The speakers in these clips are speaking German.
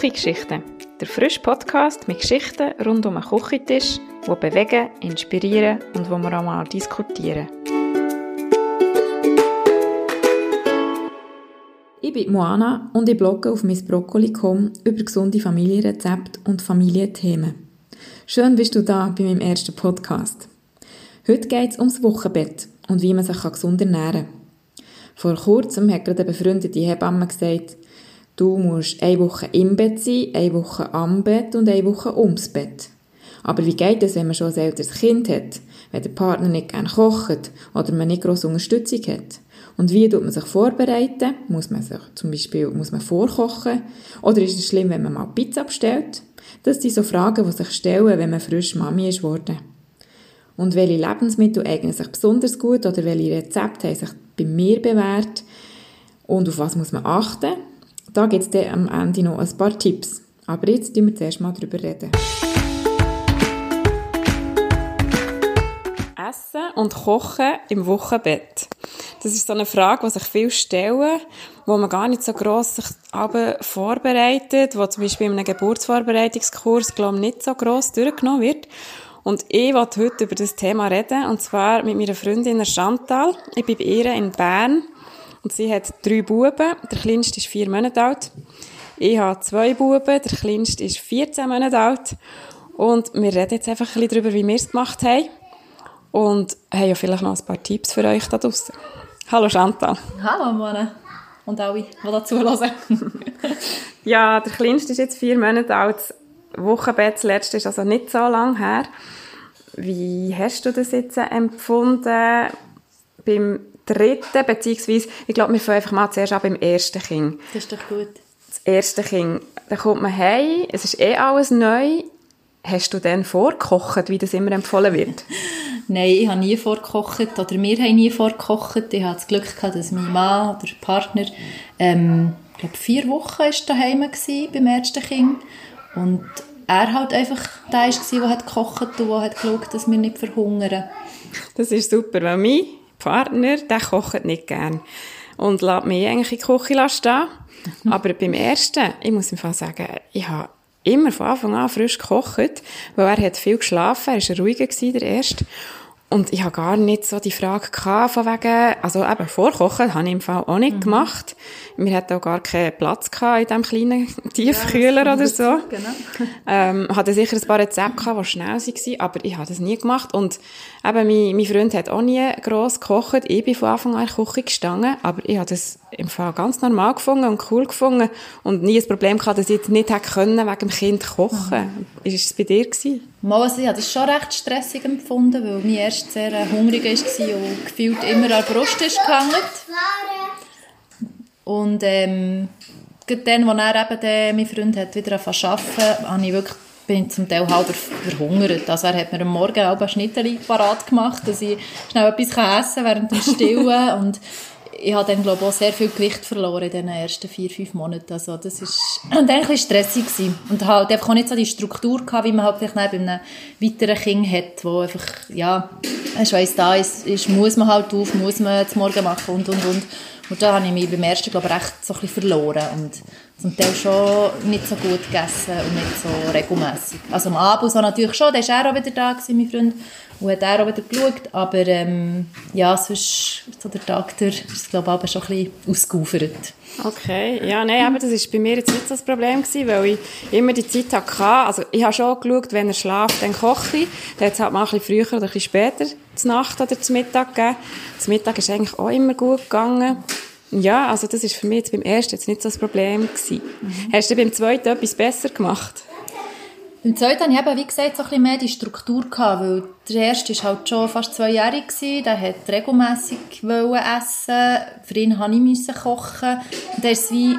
Küchengeschichten, der frische Podcast mit Geschichten rund um den Küchentisch, die bewegen, inspirieren und wo wir auch mal diskutieren. Ich bin Moana und ich blogge auf missbroccoli.com über gesunde Familienrezepte und Familienthemen. Schön bist du da bei meinem ersten Podcast. Heute geht es ums Wochenbett und wie man sich gesund ernähren kann. Vor kurzem hat gerade eine befreundete Hebamme gesagt, du musst eine Woche im Bett sein, eine Woche am Bett und eine Woche ums Bett. Aber wie geht es, wenn man schon ein älteres Kind hat, wenn der Partner nicht gerne kocht oder man nicht grosse Unterstützung hat? Und wie tut man sich vorbereiten? Muss man sich zum Beispiel muss man vorkochen? Oder ist es schlimm, wenn man mal Pizza bestellt? Das sind so Fragen, die sich stellen, wenn man frisch Mami ist worden. Und welche Lebensmittel eignen sich besonders gut oder welche Rezepte haben sich bei mir bewährt und auf was muss man achten. Da gibt es dann am Ende noch ein paar Tipps. Aber jetzt reden wir zuerst mal darüber reden. Essen und Kochen im Wochenbett. Das ist so eine Frage, die sich viele stellen, wo man gar nicht so gross sich vorbereitet, wo zum Beispiel in einem Geburtsvorbereitungskurs, glaube ich, nicht so gross durchgenommen wird. Und ich wollte heute über das Thema reden, und zwar mit meiner Freundin Chantal. Ich bin bei ihr in Bern und sie hat drei Buben. Der kleinste ist vier Monate alt. Ich habe zwei Buben, der kleinste ist 14 Monate alt. Und wir reden jetzt einfach ein bisschen darüber, wie wir es gemacht haben. Und haben ja vielleicht noch ein paar Tipps für euch da draussen. Hallo Chantal. Hallo Mona. Und alle, die dazu hören. ja, der kleinste ist jetzt vier Monate alt. Wochenbett, das letzte ist also nicht so lange her. Wie hast du das jetzt empfunden beim dritten, beziehungsweise, ich glaube, wir fangen einfach mal zuerst an beim ersten Kind. Das ist doch gut. Das erste Kind, da kommt man heim, es ist eh alles neu. Hast du denn vorgekocht, wie das immer empfohlen wird? Nein, ich habe nie vorgekocht, oder wir haben nie vorgekocht. Ich hatte das Glück gehabt, dass mein Mann oder Partner, ähm, ich glaube, vier Wochen war daheim beim ersten Kind. Und er halt einfach der war, der hat gekocht und der hat geschaut, dass wir nicht verhungern. Das ist super, weil mein Partner, der kocht nicht gern und lässt mich eigentlich in die Küche stehen. Aber beim ersten, ich muss einfach sagen, ich habe immer von Anfang an frisch gekocht, weil er hat viel geschlafen, er war ruhiger der erste. Und ich habe gar nicht so die Frage gehabt, von wegen, also eben vorkochen habe ich im Fall auch nicht mhm. gemacht. Wir hatten auch gar keinen Platz gehabt in diesem kleinen Tiefkühler ja, oder so. Genau. Ähm, hatte sicher ein paar Rezepte gehabt, die schnell waren, aber ich habe das nie gemacht. Und eben, mein, mein Freund hat auch nie gross gekocht. Ich bin von Anfang an in der Küche gestanden, aber ich habe das im Fall ganz normal gefunden und cool gefunden und nie ein Problem gehabt, dass ich jetzt nicht hätte können wegen dem Kind kochen. Mhm. Ist es bei dir gewesen? Mal, also ich habe das schon recht stressig empfunden, weil mein erst sehr äh, hungrig war und gefühlt immer an der Brust ist gehangen. Und ähm, dann, als er eben den, mein Freund hat wieder angefangen zu arbeiten, habe ich wirklich bin ich zum Teil halb verhungert. Also er hat mir am Morgen auch ein Schnittchen parat gemacht, dass ich schnell etwas essen kann während dem Stillen. und ich habe dann, glaube ich, auch sehr viel Gewicht verloren in den ersten vier, fünf Monaten. Also das ist dann ein bisschen stressig gewesen. Und halt einfach auch nicht so die Struktur gehabt, wie man halt vielleicht bei einem weiteren Kind hat, wo einfach, ja, ich weiss, da ist, ist, muss man halt auf, muss man zum Morgen machen und, und, und. Und da habe ich mich beim ersten, glaube ich, recht so ein bisschen verloren und zum Teil schon nicht so gut gegessen und nicht so regelmässig. Also am Abend so natürlich schon, der war auch wieder da, gewesen, mein Freund, und hat er auch wieder geschaut, aber ähm, ja, sonst so der Tag durch ist glaube ich, schon ein bisschen ausgeufert. Okay, ja, nein, aber das war bei mir jetzt nicht so das Problem gewesen, weil ich immer die Zeit hatte. Also ich habe schon geschaut, wenn er schläft, dann koche ich. Dann hat es halt mal ein bisschen früher oder ein bisschen später, zur Nacht oder zum Mittag gegeben. Zum Mittag ist eigentlich auch immer gut gegangen. Ja, also das ist für mich jetzt beim ersten jetzt nicht so das Problem gewesen. Mhm. Hast du beim zweiten etwas besser gemacht? Beim zweiten hatte ich eben, wie gesagt, so ein bisschen mehr die Struktur, gehabt, weil der erste war halt schon fast zweijährig, der wollte regelmässig essen, für ihn musste ich kochen. Und er ist wie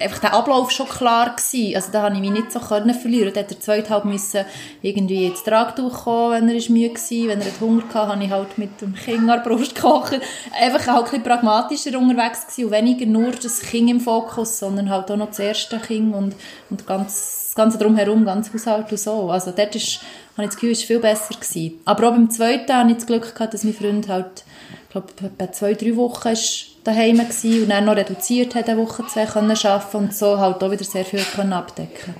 einfach der Ablauf schon klar gewesen. Also da konnte ich mich nicht so können verlieren. Da hat der zweite halt müssen irgendwie ins Tragtuch kommen, wenn er ist müde war. Wenn er Hunger hatte, habe ich halt mit dem Kind an der Brust gekocht. Einfach halt ein bisschen pragmatischer unterwegs gewesen und weniger nur das Kind im Fokus, sondern halt auch noch das erste Kind und, und ganz, das Ganze drumherum, ganz Haushalt und so. Also dort ist, habe ich das Gefühl, ist viel besser gewesen. Aber auch beim zweiten habe ich das Glück gehabt, dass mein Freund halt, ich glaube, bei zwei, drei Wochen ist daheim gewesen und dann noch reduziert hat, eine Woche, zwei können arbeiten und so halt auch wieder sehr viel können abdecken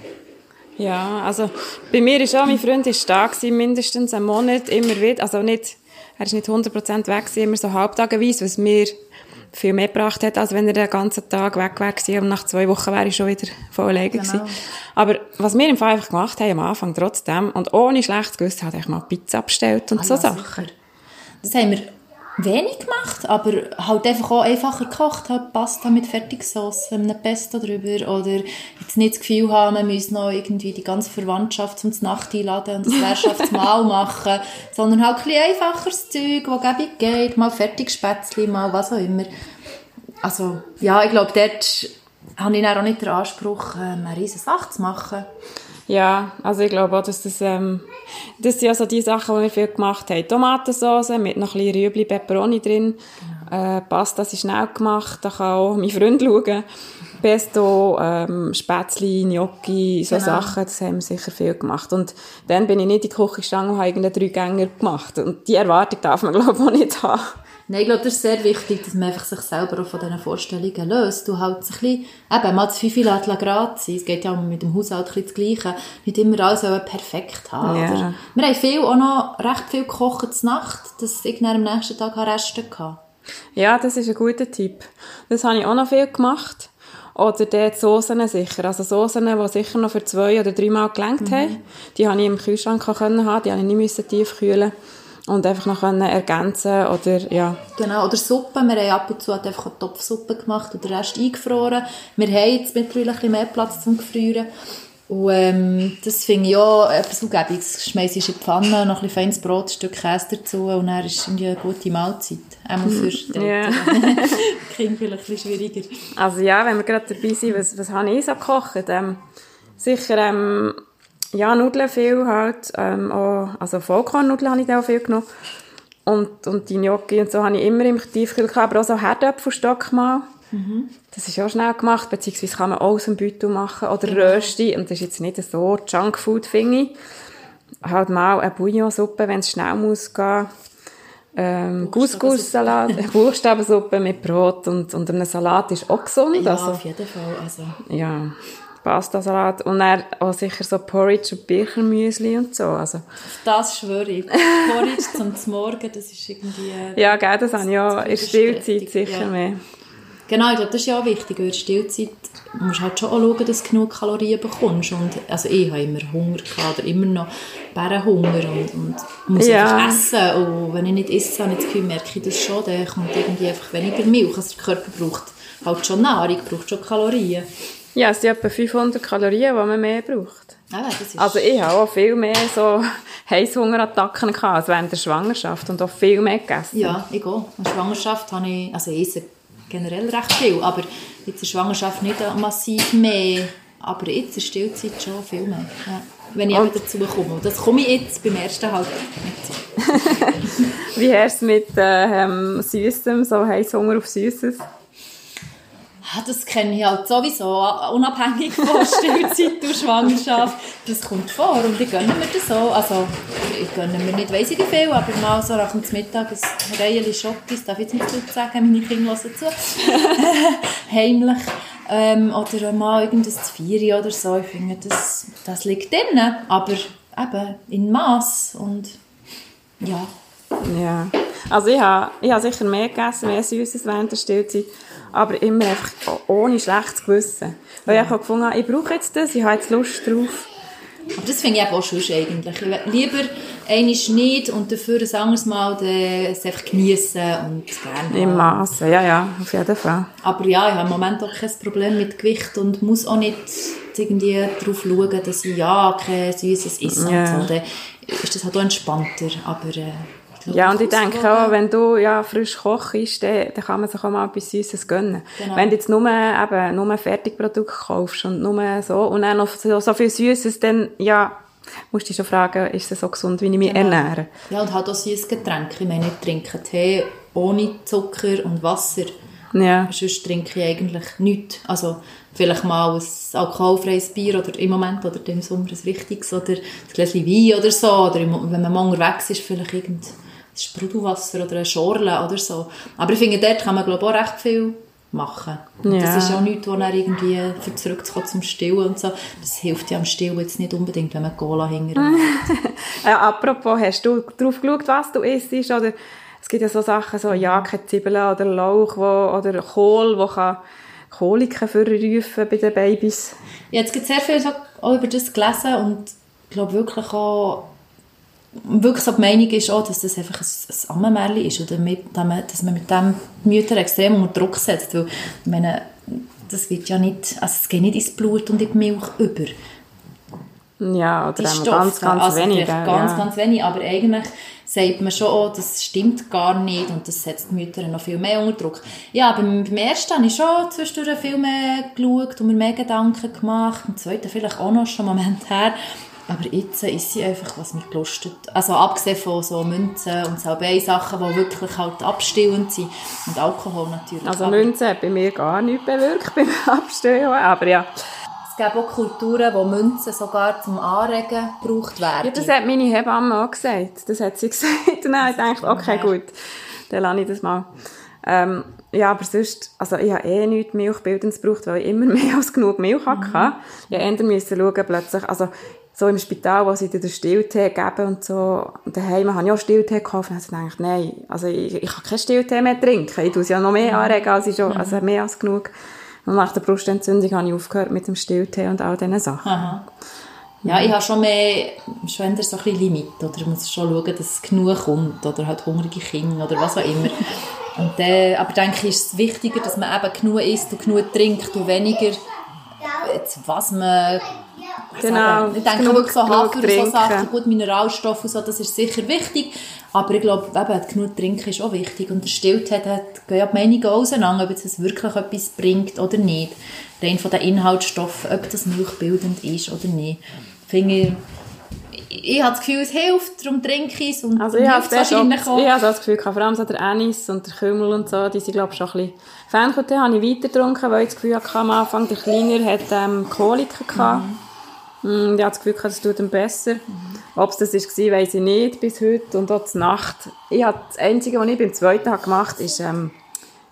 Ja, also bei mir ist auch, mein Freund ist da gewesen, mindestens einen Monat, immer wieder, also nicht, er ist nicht 100% weg gewesen, immer so halbtageweise, was mir viel mehr gebracht hat, als wenn er den ganzen Tag weg wäre und nach zwei Wochen wäre ich schon wieder voll alleine genau. gewesen. Aber was wir im Fall einfach gemacht haben am Anfang trotzdem und ohne schlechtes Gewissen, hat ich mal Pizza bestellt und ah, so ja, Sachen. Sicher. Das haben wir wenig gemacht, aber halt einfach auch einfacher gekocht, halt Pasta mit Fertigsauce, einem Pesto drüber oder jetzt nicht das Gefühl haben, man müsse noch irgendwie die ganze Verwandtschaft zum Nacht einladen und das Herrschaftsmahl machen, sondern halt ein bisschen einfacheres Zeug, das gäbig geht, mal Fertigspätzli, mal was auch immer. Also, ja, ich glaube, dort habe ich auch nicht den Anspruch, ähm, eine riesige Sache zu machen. Ja, also ich glaube auch, dass das, ähm, das sind ja so die Sachen, die wir viel gemacht haben. Tomatensauce mit noch ein bisschen Rüebli, Peperoni drin. Genau. Äh, Pasta ist schnell gemacht, da kann auch mein Freund schauen. Pesto, ähm, Spätzli, Gnocchi, so genau. Sachen, das haben wir sicher viel gemacht. Und dann bin ich nicht in die Küche gestanden und habe irgendeinen Dreigänger gemacht. Und die Erwartung darf man, glaube ich, auch nicht haben. Nein, ich glaube, das ist sehr wichtig, dass man einfach sich selber auch von diesen Vorstellungen löst. Du halt ein bisschen, eben, mal das Fifi Grad sein. Es geht ja auch mit dem Haushalt ein das Gleiche. Nicht immer alles perfekt haben. Yeah. Wir haben viel, auch noch recht viel gekocht zur Nacht, dass ich am nächsten Tag Reste hatte. Ja, das ist ein guter Tipp. Das habe ich auch noch viel gemacht. Oder dort Soßen sicher. Also Soßen, die sicher noch für zwei oder drei Mal gelenkt mhm. haben. Die habe ich im Kühlschrank haben, die habe ich nicht tief kühlen und einfach noch können ergänzen oder ja. Genau, oder Suppe. Wir haben ab und zu halt einfach eine Topfsuppe gemacht und den Rest eingefroren. Wir haben jetzt mittlerweile ein bisschen mehr Platz zum Gefrieren. Und ähm, das finde ich auch etwas Umgebungs. Schmeißt in die Pfanne, noch ein feines Brot, ein Stück Käse dazu und dann ist es eine gute Mahlzeit. Einmal für die yeah. Kind vielleicht ein bisschen schwieriger. Also ja, wenn wir gerade dabei sind, was, was habe ich so gekocht? Ähm, sicher ähm, ja, Nudeln viel halt, ähm, auch, also Vollkornnudeln habe ich da auch viel genommen. Und, und die Gnocchi und so habe ich immer im Tiefkühl gehabt, aber auch so Herdöpfelstock mal. Mhm. Das ist auch schnell gemacht, beziehungsweise kann man auch aus dem Beutel machen oder genau. Rösti. Und das ist jetzt nicht so Junkfood, finde ich. Halt mal eine Bouillonsuppe, wenn es schnell muss gehen. Ähm, Couscous-Salat, Buchstabensuppe mit Brot und, und einem Salat ist auch gesund. Ja, also, auf jeden Fall. Also. Ja. Pastasalat und dann auch sicher so Porridge und Birchermüsli und so. Also. Das schwöre ich. Porridge zum Morgen, das ist irgendwie... Äh, ja, gell, das habe ich ja in Stillzeit sicher ja. mehr. Genau, ich glaube, das ist ja auch wichtig, in der Stillzeit musst du halt schon auch schauen, dass du genug Kalorien bekommst. Und, also ich habe immer Hunger gehabt, oder immer noch Bärenhunger und, und muss ja. essen. Und wenn ich nicht esse, habe ich das Gefühl, merke ich das schon, dann kommt irgendwie einfach weniger Milch. Also der Körper braucht halt schon Nahrung, braucht schon Kalorien. Ja, es sind etwa 500 Kalorien, die man mehr braucht. Ah, also ich habe auch viel mehr so Heißhungerattacken gehabt als während der Schwangerschaft und auch viel mehr gegessen. Ja, ich auch. In der Schwangerschaft habe ich, also ich esse generell recht viel, aber in der Schwangerschaft nicht massiv mehr, aber jetzt in der Stillzeit schon viel mehr. Ja. Wenn ich und? dazu komme. Das komme ich jetzt beim ersten Halbjahr nicht so. Wie hast du mit äh, ähm, Süßem, so Heißhunger auf Süßes? Das kenne ich halt sowieso, unabhängig von Stillzeit und Schwangerschaft. Das kommt vor und ich gönne mir das so. Also, ich gönne mir nicht weiss ich wie viel, aber mal so nach dem Mittag ein Reihe Schockis, darf ich jetzt nicht laut sagen, meine Kinder hören zu, heimlich. Ähm, oder mal irgendein Zvieri oder so. Ich finde, das, das liegt drin, aber eben in Maß und ja. Ja, also ich habe, ich habe sicher mehr gegessen, mehr Süßes während der Stillzeit aber immer einfach ohne schlechtes Gewissen. Weil ja. ich habe gefunden, ich brauche jetzt das, ich habe jetzt Lust drauf. Aber das finde ich auch schon eigentlich. Lieber einmal nicht und dafür ein anderes Mal es einfach genießen und gerne Im Maße, ja, ja, auf jeden Fall. Aber ja, ich habe im Moment auch kein Problem mit Gewicht und muss auch nicht irgendwie darauf schauen, dass ich ja kein Süßes esse. Ja. Und so. Dann ist das halt auch entspannter, aber... Äh, ja, und ich denke auch, wenn du ja frisch kochst, dann, dann kann man sich auch mal etwas Süßes gönnen. Genau. Wenn du jetzt nur, eben, nur Fertigprodukte kaufst und nur so, und dann noch so, so viel Süßes, dann, ja, musst du dich schon fragen, ist es so gesund, wie ich mich genau. ernähre? Ja, und halt auch süßes Getränk. Ich meine, ich trinke Tee ohne Zucker und Wasser. Ja. Sonst trinke ich eigentlich nichts. Also, vielleicht mal ein alkoholfreies Bier oder im Moment oder im Sommer ein richtiges oder ein Gläschen Wein oder so. Oder wenn man mal unterwegs ist, vielleicht irgend Sprudelwasser oder eine Schorle oder so. Aber ich finde, dort kann man, glaube auch recht viel machen. Und Ja. Das ist ja auch nichts, wo dann irgendwie für zurückzukommen zum Stillen und so. Das hilft ja am Stillen jetzt nicht unbedingt, wenn man Cola hinterher Äh, apropos, hast du drauf geschaut, was du isst? Oder es gibt ja so Sachen, so ja, keine Zwiebeln oder Lauch wo, oder Kohl, wo kann Koliken vorrufen bei den Babys. Ich habe jetzt sehr viel so auch über das gelesen und ich glaube wirklich auch, wirklich so die Meinung ist auch, dass das einfach ein, ein Ammenmärchen ist oder mit, dass man mit dem Mütter extrem unter Druck setzt, weil ich meine, das wird ja nicht, also es geht nicht ins Blut und in die Milch über. Ja, oder Stoffe, ganz, ganz also wenig. ganz, ja. ganz wenig, aber eigentlich sagt man schon, oh, das stimmt gar nicht und das setzt die Mütter noch viel mehr unter Druck. Ja, beim, beim ersten habe ich schon zwischendurch viel mehr geschaut und mir mehr Gedanken gemacht, beim zweiten vielleicht auch noch schon einen Moment her. Aber jetzt ist sie einfach, was mich gelustet. Also abgesehen von so Münzen und Salbei-Sachen, die wirklich halt abstillend sind. Und Alkohol natürlich. Also Aber Münzen hat bei mir gar nichts bewirkt beim Abstehen, aber ja. es gibt auch Kulturen, wo Münzen sogar zum Anregen gebraucht werden. ja. Das hat meine Hebamme auch gesagt. Das hat sie gesagt. Und dann habe ich gedacht, okay, gut, dann lasse ich das mal. Ähm, ja, aber sonst, also ich habe eh nichts Milchbildendes gebraucht, weil ich immer mehr als genug Milch hatte. Ich musste müssen schauen, plötzlich, also so im Spital, wo sie dir den Stilltee geben und so, und daheim habe ich auch Stilltee gekauft und dann gedacht, nein, also ich, ich kann keinen Stilltee mehr trinken. Ich tue es ja noch mehr anregen, als ich schon, also mehr als genug. Und nach der Brustentzündung habe ich aufgehört mit dem Stilltee und all diesen Sachen. Aha. Ja, ich habe schon mehr, schon so ein bisschen Limit, oder ich muss schon schauen, dass es genug kommt, oder halt hungrige Kinder, oder was auch immer. Und dann, aber denke ich, ist es wichtiger, dass man eben genug isst und genug trinkt und weniger, jetzt, was man Genau, ich denke genug- wirklich so Hafer und so. Sachen, gut, Mineralstoffe und so, das ist sicher wichtig. Aber ich glaube, eben, genug trinken ist auch wichtig. Und der da gehen ja die Meinungen auseinander, ob es wirklich etwas bringt oder nicht. Rein von den Inhaltsstoffen, ob das milchbildend ist oder nicht. Finde ich, ich, habe das Gefühl, es hilft, darum trinke ich es und Also ich hilft es wahrscheinlich auch. ich habe das Gefühl, vor allem so der Anis und der Kümmel und so, die sind glaube ich schon ein bisschen... Fenchel habe ich weiter getrunken, weil ich das Gefühl hatte, am Anfang, der Kleiner hat ähm, Koliken gehabt. Mm, Ich habe das Gefühl, das tut ihm besser. Ob es das war, weiß ich nicht bis heute. Und auch die Nacht. Ich habe das Einzige, was ich beim zweiten habe gemacht habe, ist ähm,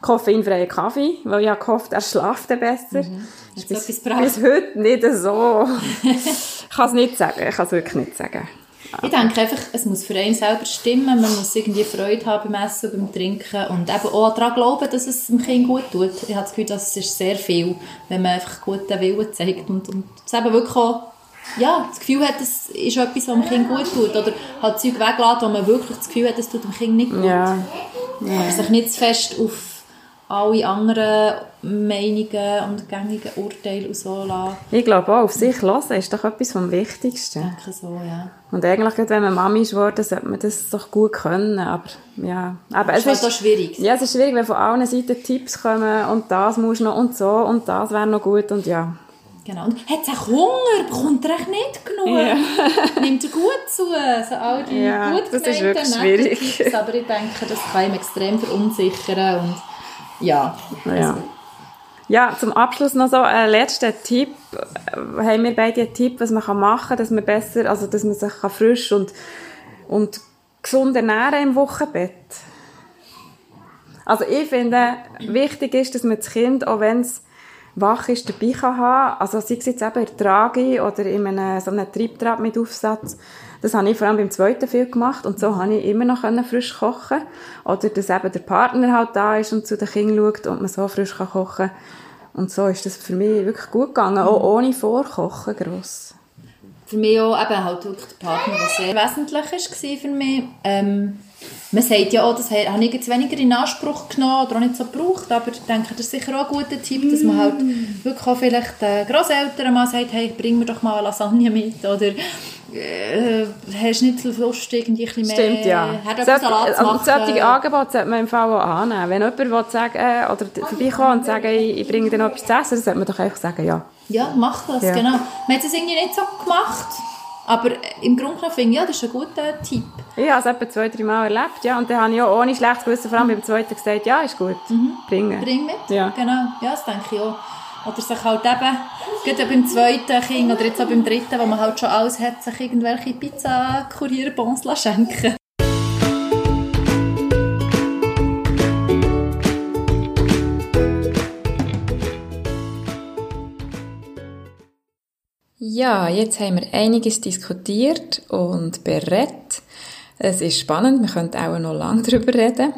koffeinfreien Kaffee, weil ich habe gehofft, er schlaft besser. Ist Hat's bis, bis heute nicht so. ich kann es nicht sagen. Ich kann es wirklich nicht sagen. Ich denke einfach, es muss für einen selber stimmen, man muss irgendwie Freude haben beim Essen und beim Trinken und eben auch daran glauben, dass es dem Kind gut tut. Ich habe das Gefühl, das ist sehr viel, wenn man einfach guten Willen zeigt und, und es eben wirklich auch ja, das Gefühl hat, es ist etwas, was dem Kind gut tut oder halt Zeug weglässt, wo man wirklich das Gefühl hat, es tut dem Kind nicht gut. Ja. Aber sich nicht zu fest auf alle anderen Meinungen und gängigen Urteile und so lassen. Ich glaube auch, auf sich hören ist doch etwas vom Wichtigsten. Ich denke so, ja. Und eigentlich, wenn man Mami ist geworden, sollte man das doch gut können. Aber ja, aber Es ist halt auch schwierig. Ja, es ist schwierig, wenn von allen Seiten Tipps kommen und das muss noch und so und das wäre noch gut und ja. Genau. Und hat er Hunger? Bekommt er echt nicht genug? Nimmt er gut zu? So all die Ja, gut das ist wirklich schwierig. Tipps, aber ich denke, das kann ihm extrem verunsichern und ja. Ja. Ja, zum Abschluss noch so ein letzter Tipp. Äh, Haben wir beide einen Tipp, was man machen kann, dass man besser, also dass man sich kann frisch und, und gesund ernähren im Wochenbett? Also ich finde, wichtig ist, dass man das Kind, auch wenn es wach ist, dabei kann haben. Also sei es jetzt eben in Trage oder in einem, so einem Triebtrap mit Aufsatz. Das habe ich vor allem beim zweiten viel gemacht und so habe ich immer noch frisch kochen Oder dass eben der Partner halt da ist und zu den Kindern schaut und man so frisch kann kochen Und so ist das für mich wirklich gut gegangen, auch ohne Vorkochen gross. Für mich auch eben halt wirklich der Partner, der sehr wesentlich war für mich. Ähm, man sagt ja auch, das habe ich jetzt weniger in Anspruch genommen oder auch nicht so gebraucht, aber ich denke, das ist sicher auch ein guter Tipp, dass man halt wirklich auch vielleicht den Grosseltern mal sagt, hey, bring mir doch mal Lasagne mit oder äh, hast nicht so Lust, irgendwie ein bisschen mehr Stimmt, ja. Herdöpfelsalat zu also, machen. solche Angebote sollte man im Fall auch annehmen. Wenn jemand will sagen, äh, oder vorbeikommen und sagen, ich, ich bringe dir noch etwas zu essen, dann sollte man doch einfach sagen, ja. Ja, mach das, Ja. genau. Man hat es irgendwie nicht so gemacht, aber im Grunde genommen finde ich, ja, das ist ein guter Tipp. Ich habe es etwa zwei, drei Mal erlebt, ja. Und dann habe ich auch ohne schlechtes Gewissen, vor allem beim zweiten, gesagt, ja, ist gut, mhm. bringen. Bring mit, ja. genau. Ja, das denke ich auch. Oder sich halt eben, gerade beim zweiten Kind oder jetzt auch beim dritten, wo man halt schon alles hat, sich irgendwelche Pizza-Kurierbons schenken Ja, jetzt haben wir einiges diskutiert und berät. Es ist spannend, wir könnten auch noch lange darüber reden.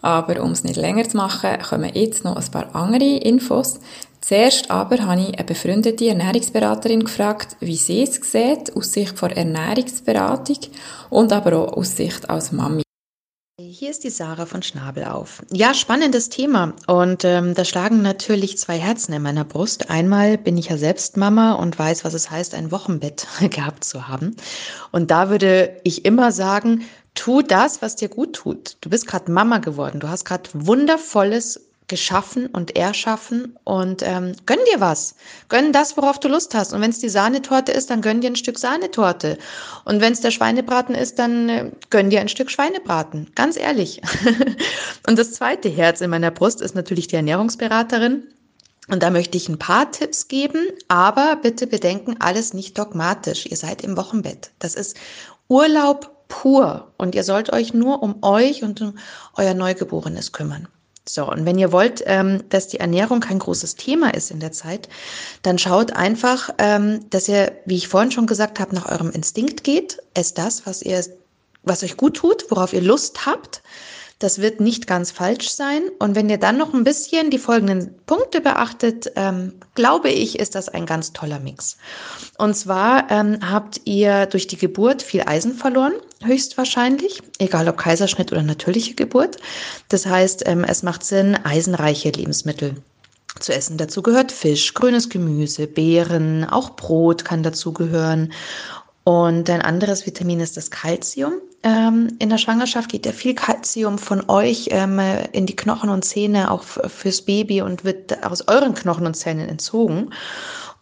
Aber um es nicht länger zu machen, kommen jetzt noch ein paar andere Infos. Zuerst aber habe ich eine befreundete Ernährungsberaterin gefragt, wie sie es sieht, aus Sicht von Ernährungsberatung und aber auch aus Sicht als Mami. Hier ist die Sarah von Schnabel auf. Ja, spannendes Thema. Und ähm, da schlagen natürlich zwei Herzen in meiner Brust. Einmal bin ich ja selbst Mama und weiß, was es heißt, ein Wochenbett gehabt zu haben. Und da würde ich immer sagen, tu das, was dir gut tut. Du bist gerade Mama geworden. Du hast gerade wundervolles geschaffen und erschaffen und ähm, gönn dir was. Gönn das, worauf du Lust hast. Und wenn es die Sahnetorte ist, dann gönn dir ein Stück Sahnetorte. Und wenn es der Schweinebraten ist, dann äh, gönn dir ein Stück Schweinebraten. Ganz ehrlich. und das zweite Herz in meiner Brust ist natürlich die Ernährungsberaterin. Und da möchte ich ein paar Tipps geben, aber bitte bedenken, alles nicht dogmatisch. Ihr seid im Wochenbett. Das ist Urlaub pur und ihr sollt euch nur um euch und um euer Neugeborenes kümmern. So, und wenn ihr wollt, ähm, dass die Ernährung kein großes Thema ist in der Zeit, dann schaut einfach, ähm, dass ihr, wie ich vorhin schon gesagt habe, nach eurem Instinkt geht. Esst das, was ihr, was euch gut tut, worauf ihr Lust habt. Das wird nicht ganz falsch sein. Und wenn ihr dann noch ein bisschen die folgenden Punkte beachtet, ähm, glaube ich, ist das ein ganz toller Mix. Und zwar ähm, habt ihr durch die Geburt viel Eisen verloren, höchstwahrscheinlich, egal ob Kaiserschnitt oder natürliche Geburt. Das heißt, ähm, es macht Sinn, eisenreiche Lebensmittel zu essen. Dazu gehört Fisch, grünes Gemüse, Beeren, auch Brot kann dazu gehören. Und ein anderes Vitamin ist das Kalzium. Ähm, in der Schwangerschaft geht ja viel Kalzium von euch ähm, in die Knochen und Zähne, auch fürs Baby und wird aus euren Knochen und Zähnen entzogen.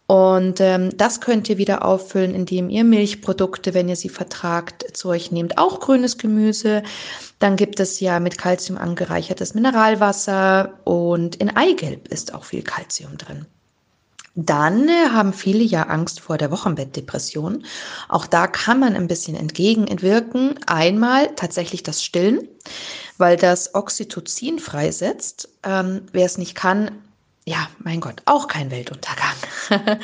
Und ähm, das könnt ihr wieder auffüllen, indem ihr Milchprodukte, wenn ihr sie vertragt, zu euch nehmt. Auch grünes Gemüse. Dann gibt es ja mit Kalzium angereichertes Mineralwasser und in Eigelb ist auch viel Kalzium drin. Dann äh, haben viele ja Angst vor der Wochenbettdepression. Auch da kann man ein bisschen entgegenwirken. Einmal tatsächlich das Stillen, weil das Oxytocin freisetzt. Ähm, wer es nicht kann, ja, mein Gott, auch kein Weltuntergang.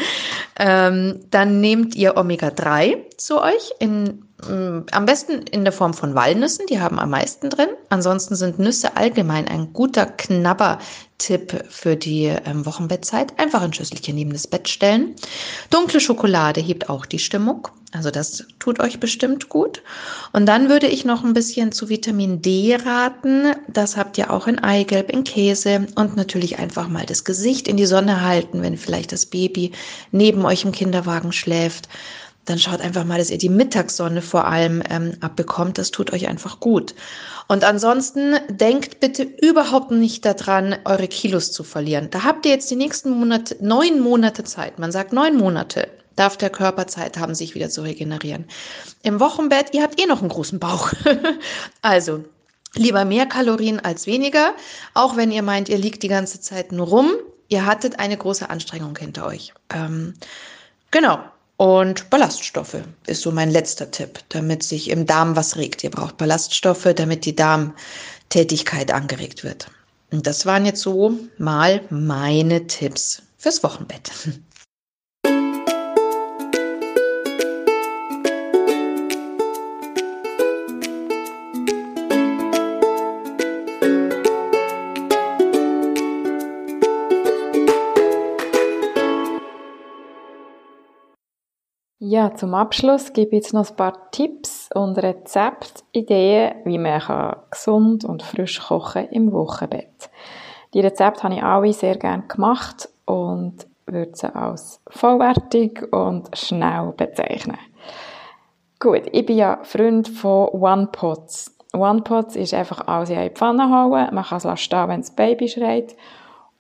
ähm, dann nehmt ihr Omega-3 zu euch in am besten in der Form von Walnüssen, die haben am meisten drin. Ansonsten sind Nüsse allgemein ein guter Knabber-Tipp für die ähm, Wochenbettzeit. Einfach ein Schüsselchen neben das Bett stellen. Dunkle Schokolade hebt auch die Stimmung. Also das tut euch bestimmt gut. Und dann würde ich noch ein bisschen zu Vitamin D raten. Das habt ihr auch in Eigelb, in Käse und natürlich einfach mal das Gesicht in die Sonne halten, wenn vielleicht das Baby neben euch im Kinderwagen schläft dann schaut einfach mal, dass ihr die Mittagssonne vor allem ähm, abbekommt. Das tut euch einfach gut. Und ansonsten denkt bitte überhaupt nicht daran, eure Kilos zu verlieren. Da habt ihr jetzt die nächsten Monate, neun Monate Zeit. Man sagt neun Monate darf der Körper Zeit haben, sich wieder zu regenerieren. Im Wochenbett, ihr habt eh noch einen großen Bauch. also, lieber mehr Kalorien als weniger. Auch wenn ihr meint, ihr liegt die ganze Zeit nur rum. Ihr hattet eine große Anstrengung hinter euch. Ähm, genau. Und Ballaststoffe ist so mein letzter Tipp, damit sich im Darm was regt. Ihr braucht Ballaststoffe, damit die Darmtätigkeit angeregt wird. Und das waren jetzt so mal meine Tipps fürs Wochenbett. Ja, zum Abschluss gebe ich jetzt noch ein paar Tipps und Rezeptideen, wie man gesund und frisch kochen im Wochenbett. Die Rezepte habe ich alle sehr gerne gemacht und würde sie als vollwertig und schnell bezeichnen. Gut, ich bin ja Freund von One Pots. One Pots ist einfach alles in eine Pfanne hauen, man kann es stehen, wenn das Baby schreit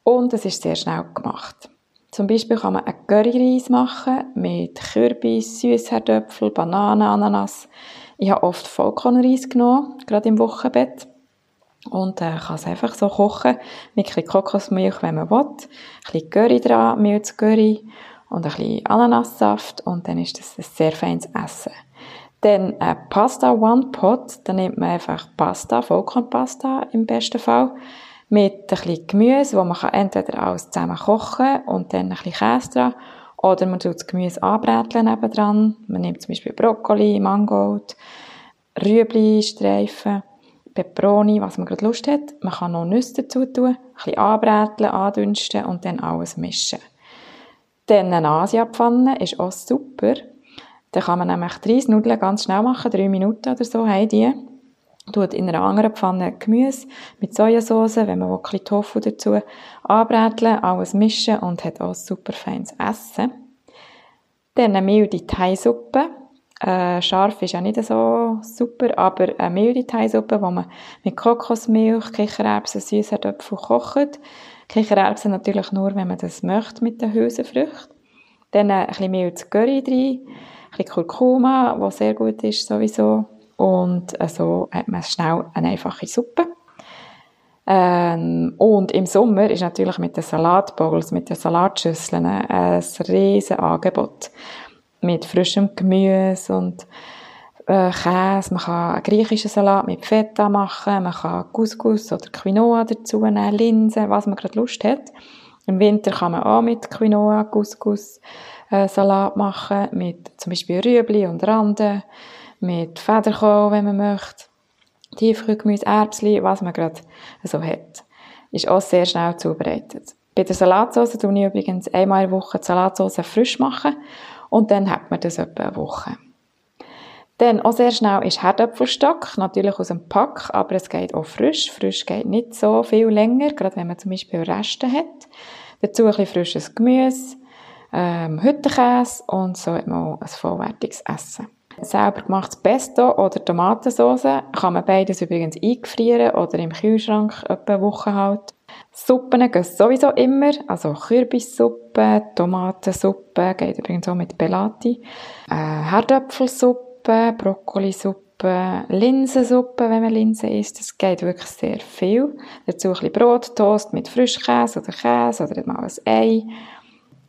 und es ist sehr schnell gemacht. Zum Beispiel kann man einen Curryreis machen mit Kürbis, Süßherdöpfel, Bananen, Ananas. Ich habe oft Vollkornreis genommen, gerade im Wochenbett. Und äh, kann es einfach so kochen, mit ein bisschen Kokosmilch, wenn man will, ein bisschen Curry dran, Milch Curry und ein bisschen Ananassaft und dann ist das ein sehr feines Essen. Dann äh, Pasta One Pot, da nimmt man einfach Pasta, Vollkornpasta im besten Fall, mit ein bisschen Gemüse, wo man entweder alles zusammen kochen und dann ein bisschen Käse dran Oder man tut das Gemüse anbräteln nebendran. Man nimmt zum Beispiel Brokkoli, Mangold, Rüebli, Streifen, Peperoni, was man gerade Lust hat. Man kann noch Nüsse dazu tun, ein bisschen anbräteln, andünsten und dann alles mischen. Dann eine Asiapfanne ist auch super. Da kann man nämlich drei Nudeln ganz schnell machen, drei Minuten oder so haben die. Tut in einer anderen Pfanne Gemüse mit Sojasauce, wenn man ein bisschen Tofu dazu anbräteln, alles mischen und hat auch super feines Essen. Dann eine milde Thai-Suppe. Äh, scharf ist ja nicht so super, aber eine milde Thai-Suppe, wo man mit Kokosmilch, Kichererbsen, Süßkartoffeln kocht. Kichererbsen natürlich nur, wenn man das möchte mit den Hülsenfrüchten. Dann ein bisschen mildes Curry rein, ein bisschen Kurkuma, was sehr gut ist sowieso. Und so hat man schnell eine einfache Suppe. Ähm, und im Sommer ist natürlich mit den Salatbowls, mit den Salatschüsseln ein riesen Angebot. Mit frischem Gemüse und äh, Käse. Man kann einen griechischen Salat mit Feta machen, man kann Couscous oder Quinoa dazu nehmen, Linsen, was man gerade Lust hat. Im Winter kann man auch mit Quinoa, Couscous äh, Salat machen, mit zum Beispiel Rüebli und Randen, mit Federkohl, wenn man möchte, Tiefkühlgemüse, Erbsen, was man gerade so hat. Ist auch sehr schnell zubereitet. Bei der Salatsauce tue ich übrigens einmal in der Woche die Salatsauce frisch machen und dann hat man das etwa eine Woche. Dann auch sehr schnell ist Herdöpfelstock, natürlich aus dem Pack, aber es geht auch frisch. Frisch geht nicht so viel länger, gerade wenn man zum Beispiel Reste hat. Dazu ein bisschen frisches Gemüse, ähm, Hüttenkäse und so hat man auch ein vollwertiges Essen. Selber gemachtes Pesto oder Tomatensauce. Kann man beides übrigens eingefrieren oder im Kühlschrank etwa eine Woche halten. Suppen gehen sowieso immer, also Kürbissuppe, Tomatensuppe, geht übrigens auch mit Pelati, äh, Herdöpfelsuppe, Brokkolisuppe, Linsensuppe, wenn man Linsen isst, das geht wirklich sehr viel. Dazu ein bisschen Brot, Toast mit Frischkäse oder Käse oder mal ein Ei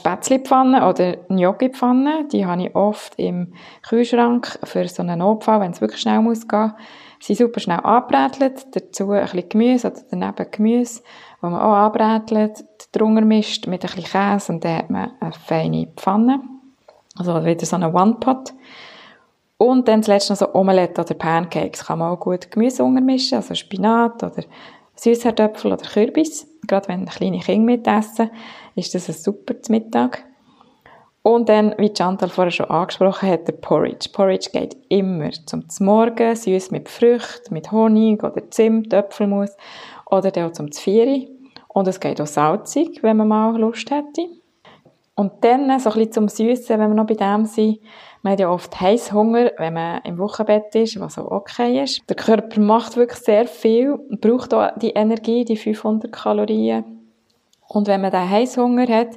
Spätzlepfanne oder Gnocchi-Pfanne, die habe ich oft im Kühlschrank für so einen Notfall, wenn es wirklich schnell muss gehen. Sie sind super schnell angebrätelt, dazu ein bisschen Gemüse oder daneben Gemüse, wo man auch anbrätelt, drunter mischt mit ein bisschen Käse und dann hat man eine feine Pfanne. Also wieder so eine One-Pot. Und dann zuletzt noch so Omelette oder Pancakes. Kann man auch gut Gemüse untermischen, also Spinat oder Süßkartoffel oder Kürbis. Gerade wenn kleine Kinder mitessen, ist das ein super Mittag. Und dann, wie Chantal vorher schon angesprochen hat, der Porridge. Porridge geht immer zum Morgen, süß mit Früchten, mit Honig oder Zimt, Äpfelmus oder dann auch zum Zvieri. Und es geht auch salzig, wenn man mal Lust hätte. Und dann so ein bisschen zum Süßen, wenn wir noch bei dem sind. Man hat ja oft Heißhunger, wenn man im Wochenbett ist, was auch okay ist. Der Körper macht wirklich sehr viel braucht auch die Energie, die 500 Kalorien. Und wenn man den Heißhunger hat,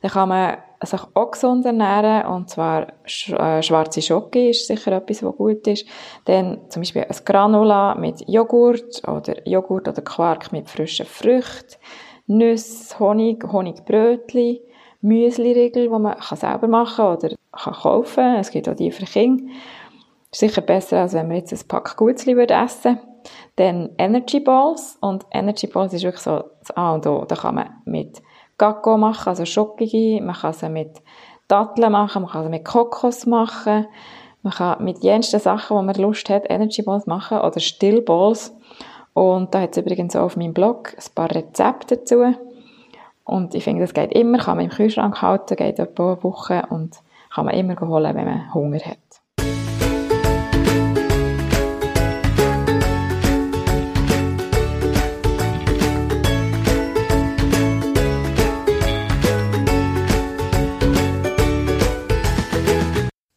dann kann man sich auch gesund ernähren, und zwar äh, schwarze Schoki ist sicher etwas, was gut ist. Dann zum Beispiel ein Granula mit Joghurt oder Joghurt oder Quark mit frischen Früchten, Nüsse, Honig, Honigbrötli, Müsli-Riegel, die man selber machen kann oder kann kaufen Es gibt auch die für Kinder. Ist sicher besser, als wenn man jetzt ein Pack Gutzli essen. Dann Energy Balls. Und Energy Balls ist wirklich so das A und O. Da kann man mit Kakao machen, also Schokige. Man kann sie mit Datteln machen, man kann sie mit Kokos machen. Man kann mit jensten Sachen, wo man Lust hat, Energy Balls machen oder Still Balls. Und da hat es übrigens auch auf meinem Blog ein paar Rezepte dazu. Und ich finde, das geht immer, kann man im Kühlschrank halten, geht etwa eine Woche und kann man immer holen, wenn man Hunger hat.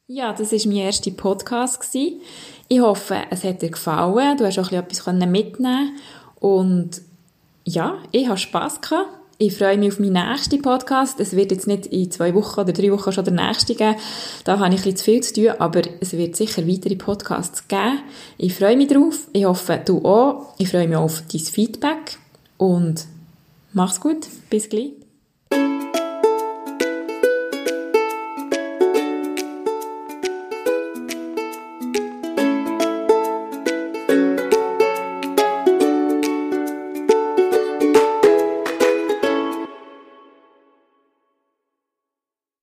Ja, das war mein erster Podcast. Ich hoffe, es hat dir gefallen. Du hast auch etwas mitnehmen Und ja, ich hatte Spass gehabt. Ich freue mich auf meinen nächsten Podcast. Es wird jetzt nicht in zwei Wochen oder drei Wochen schon der nächste geben. Da habe ich bisschen zu viel zu tun, aber es wird sicher weitere Podcasts geben. Ich freue mich drauf. Ich hoffe, du auch. Ich freue mich auf dein Feedback und mach's gut. Bis gleich.